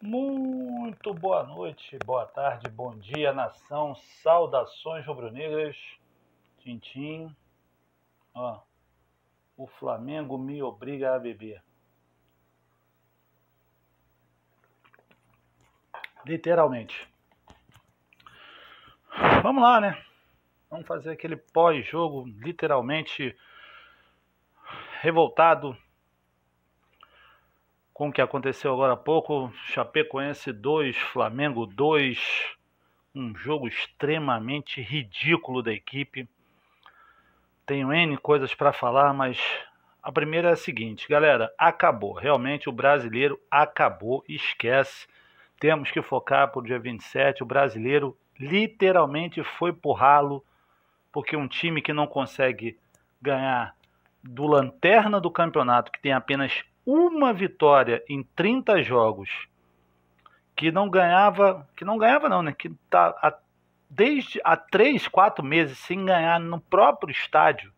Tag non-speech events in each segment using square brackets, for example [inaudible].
Muito boa noite, boa tarde, bom dia, nação. Saudações rubro-negras. Tintim. Ó, o Flamengo me obriga a beber. Literalmente. Vamos lá, né? Vamos fazer aquele pós-jogo literalmente revoltado com o que aconteceu agora há pouco. Chapecoense 2, Flamengo 2. Um jogo extremamente ridículo da equipe. Tenho N coisas para falar, mas a primeira é a seguinte, galera, acabou. Realmente o brasileiro acabou, esquece. Temos que focar para o dia 27. O brasileiro literalmente foi por ralo, porque um time que não consegue ganhar do lanterna do campeonato, que tem apenas uma vitória em 30 jogos, que não ganhava, que não ganhava não, né? Que tá a, desde há 3, 4 meses sem ganhar no próprio estádio,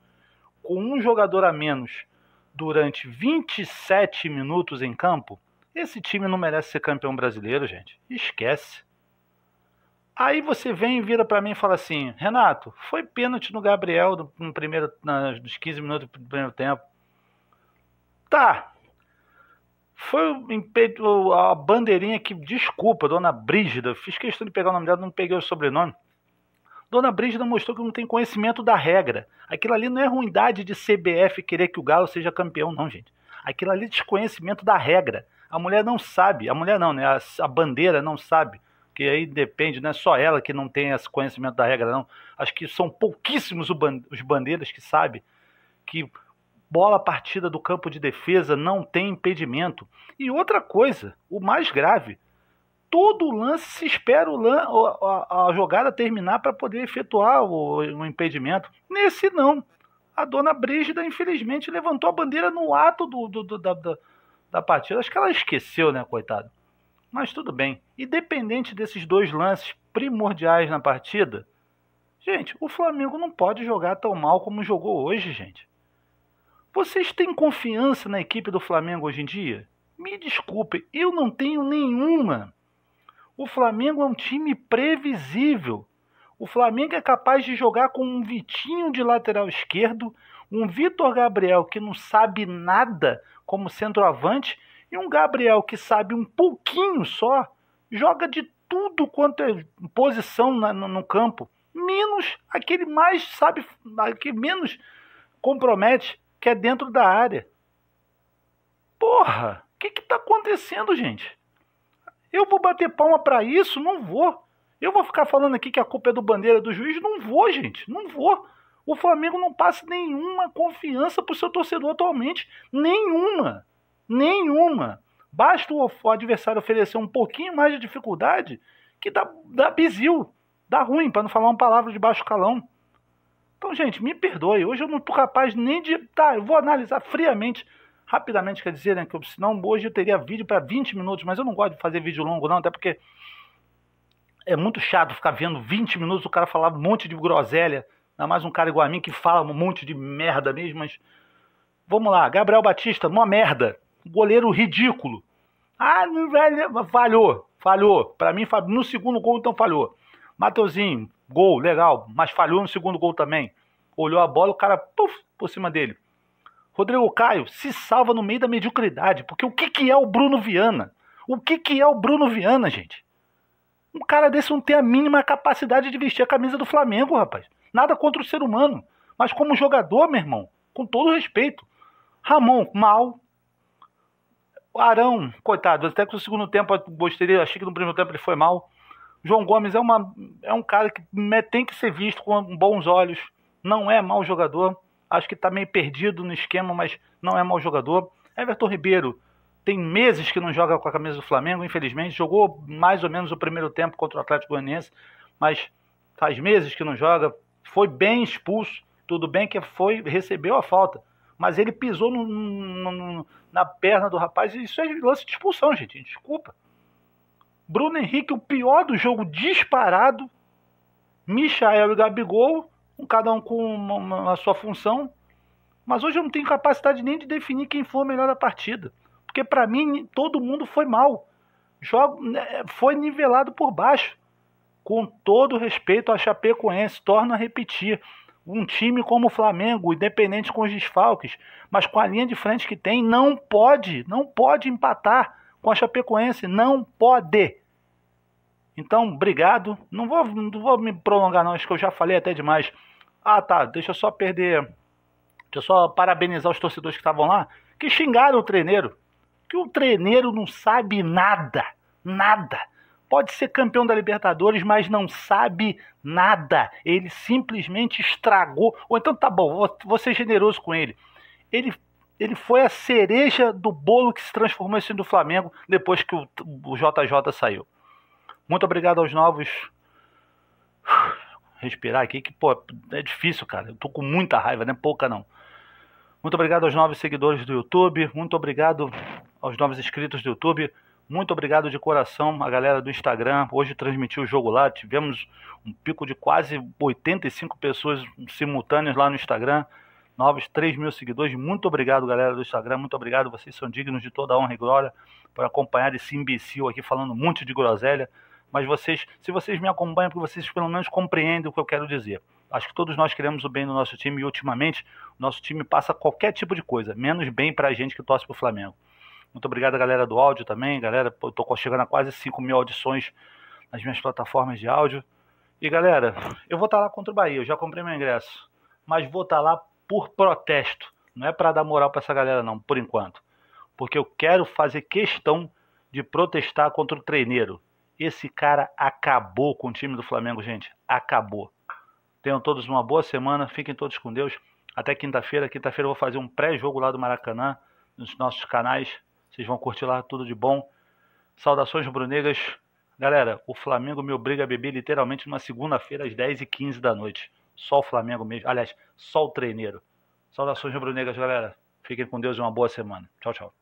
com um jogador a menos durante 27 minutos em campo, esse time não merece ser campeão brasileiro, gente. Esquece. Aí você vem e vira para mim e fala assim: Renato, foi pênalti no Gabriel no primeiro, nos 15 minutos do primeiro tempo. Tá. Foi a bandeirinha que, desculpa, dona Brígida, fiz questão de pegar o nome dela, não peguei o sobrenome. Dona Brígida mostrou que não tem conhecimento da regra. Aquilo ali não é ruindade de CBF querer que o Galo seja campeão, não, gente. Aquilo ali é desconhecimento da regra. A mulher não sabe, a mulher não, né? A, a bandeira não sabe que aí depende, não é só ela que não tem esse conhecimento da regra, não. Acho que são pouquíssimos os bandeiras que sabem que bola partida do campo de defesa não tem impedimento. E outra coisa, o mais grave, todo lance se espera a, a, jogada terminar para poder efetuar o, o, impedimento. Nesse não. A dona Brígida, infelizmente, levantou a bandeira no ato do, do, do da, da, da partida. Acho que ela esqueceu, né, coitado. Mas tudo bem. Independente desses dois lances primordiais na partida, gente, o Flamengo não pode jogar tão mal como jogou hoje, gente. Vocês têm confiança na equipe do Flamengo hoje em dia? Me desculpe, eu não tenho nenhuma. O Flamengo é um time previsível. O Flamengo é capaz de jogar com um Vitinho de lateral esquerdo, um Vitor Gabriel que não sabe nada como centroavante e um Gabriel que sabe um pouquinho só, joga de tudo quanto é posição na, no, no, campo, menos aquele mais sabe, que menos compromete, que é dentro da área. Porra, o que está acontecendo, gente? Eu vou bater palma para isso? Não vou. Eu vou ficar falando aqui que a culpa é do bandeira do juiz? Não vou, gente. Não vou. O Flamengo não passa nenhuma confiança para o seu torcedor atualmente. Nenhuma. Nenhuma. Basta o adversário oferecer um pouquinho mais de dificuldade que dá, dá bizil, dá ruim, para não falar uma palavra de baixo calão. Então, gente, me perdoe. Hoje eu não estou capaz nem de. Tá, eu vou analisar friamente, rapidamente, quer dizer, né? Que senão hoje eu teria vídeo para 20 minutos, mas eu não gosto de fazer vídeo longo, não, até porque é muito chato ficar vendo 20 minutos o cara falar um monte de groselha. Ainda mais um cara igual a mim que fala um monte de merda mesmo, mas. Vamos lá, Gabriel Batista, uma merda goleiro ridículo. Ah, não vai, falhou, falhou. Para mim, no segundo gol, então falhou. Mateuzinho, gol, legal, mas falhou no segundo gol também. Olhou a bola, o cara, puf, por cima dele. Rodrigo Caio se salva no meio da mediocridade, porque o que, que é o Bruno Viana? O que, que é o Bruno Viana, gente? Um cara desse não tem a mínima capacidade de vestir a camisa do Flamengo, rapaz. Nada contra o ser humano. Mas como jogador, meu irmão, com todo respeito. Ramon, mal. Arão, coitado, até que no segundo tempo eu gostei, achei que no primeiro tempo ele foi mal. João Gomes é, uma, é um cara que tem que ser visto com bons olhos. Não é mau jogador. Acho que está meio perdido no esquema, mas não é mau jogador. Everton Ribeiro tem meses que não joga com a camisa do Flamengo, infelizmente. Jogou mais ou menos o primeiro tempo contra o Atlético Goianiense, mas faz meses que não joga. Foi bem expulso. Tudo bem que foi recebeu a falta mas ele pisou no, no, na perna do rapaz e isso é lance de expulsão, gente. Desculpa. Bruno Henrique, o pior do jogo disparado. Michael e Gabigol, cada um com a sua função. Mas hoje eu não tenho capacidade nem de definir quem foi o melhor da partida. Porque para mim todo mundo foi mal. joga, né, foi nivelado por baixo. Com todo respeito a Chapecoense, torna a repetir. Um time como o Flamengo, independente com os desfalques, mas com a linha de frente que tem, não pode, não pode empatar com a Chapecoense, não pode. Então, obrigado. Não vou, não vou me prolongar, não, acho que eu já falei até demais. Ah, tá, deixa eu só perder. Deixa eu só parabenizar os torcedores que estavam lá, que xingaram o treineiro. Que o treineiro não sabe nada, nada. Pode ser campeão da Libertadores, mas não sabe nada. Ele simplesmente estragou. Ou então tá bom, vou, ser generoso com ele. Ele ele foi a cereja do bolo que se transformou em do Flamengo depois que o, o JJ saiu. Muito obrigado aos novos. [sighs] Respirar aqui, que pô, é difícil, cara. Eu tô com muita raiva, não é pouca não. Muito obrigado aos novos seguidores do YouTube. Muito obrigado aos novos inscritos do YouTube. Muito obrigado de coração a galera do Instagram. Hoje transmitiu o jogo lá. Tivemos um pico de quase 85 pessoas simultâneas lá no Instagram. Novos 3 mil seguidores. Muito obrigado, galera do Instagram. Muito obrigado. Vocês são dignos de toda a honra e glória por acompanhar esse imbecil aqui falando um monte de groselha mas vocês, se vocês me acompanham, porque vocês pelo menos compreendem o que eu quero dizer. Acho que todos nós queremos o bem do nosso time e ultimamente nosso time passa qualquer tipo de coisa, menos bem para a gente que torce para o Flamengo. Muito obrigado, galera do áudio também, galera. Eu tô chegando a quase 5 mil audições nas minhas plataformas de áudio. E galera, eu vou estar tá lá contra o Bahia, eu já comprei meu ingresso, mas vou estar tá lá por protesto. Não é para dar moral para essa galera, não, por enquanto. Porque eu quero fazer questão de protestar contra o treineiro. Esse cara acabou com o time do Flamengo, gente. Acabou. Tenham todos uma boa semana. Fiquem todos com Deus. Até quinta-feira. Quinta-feira eu vou fazer um pré-jogo lá do Maracanã nos nossos canais. Vocês vão curtir lá tudo de bom. Saudações rubro-negras. Galera, o Flamengo me obriga a beber literalmente numa segunda-feira às 10h15 da noite. Só o Flamengo mesmo. Aliás, só o treineiro. Saudações rubro-negras, galera. Fiquem com Deus e uma boa semana. Tchau, tchau.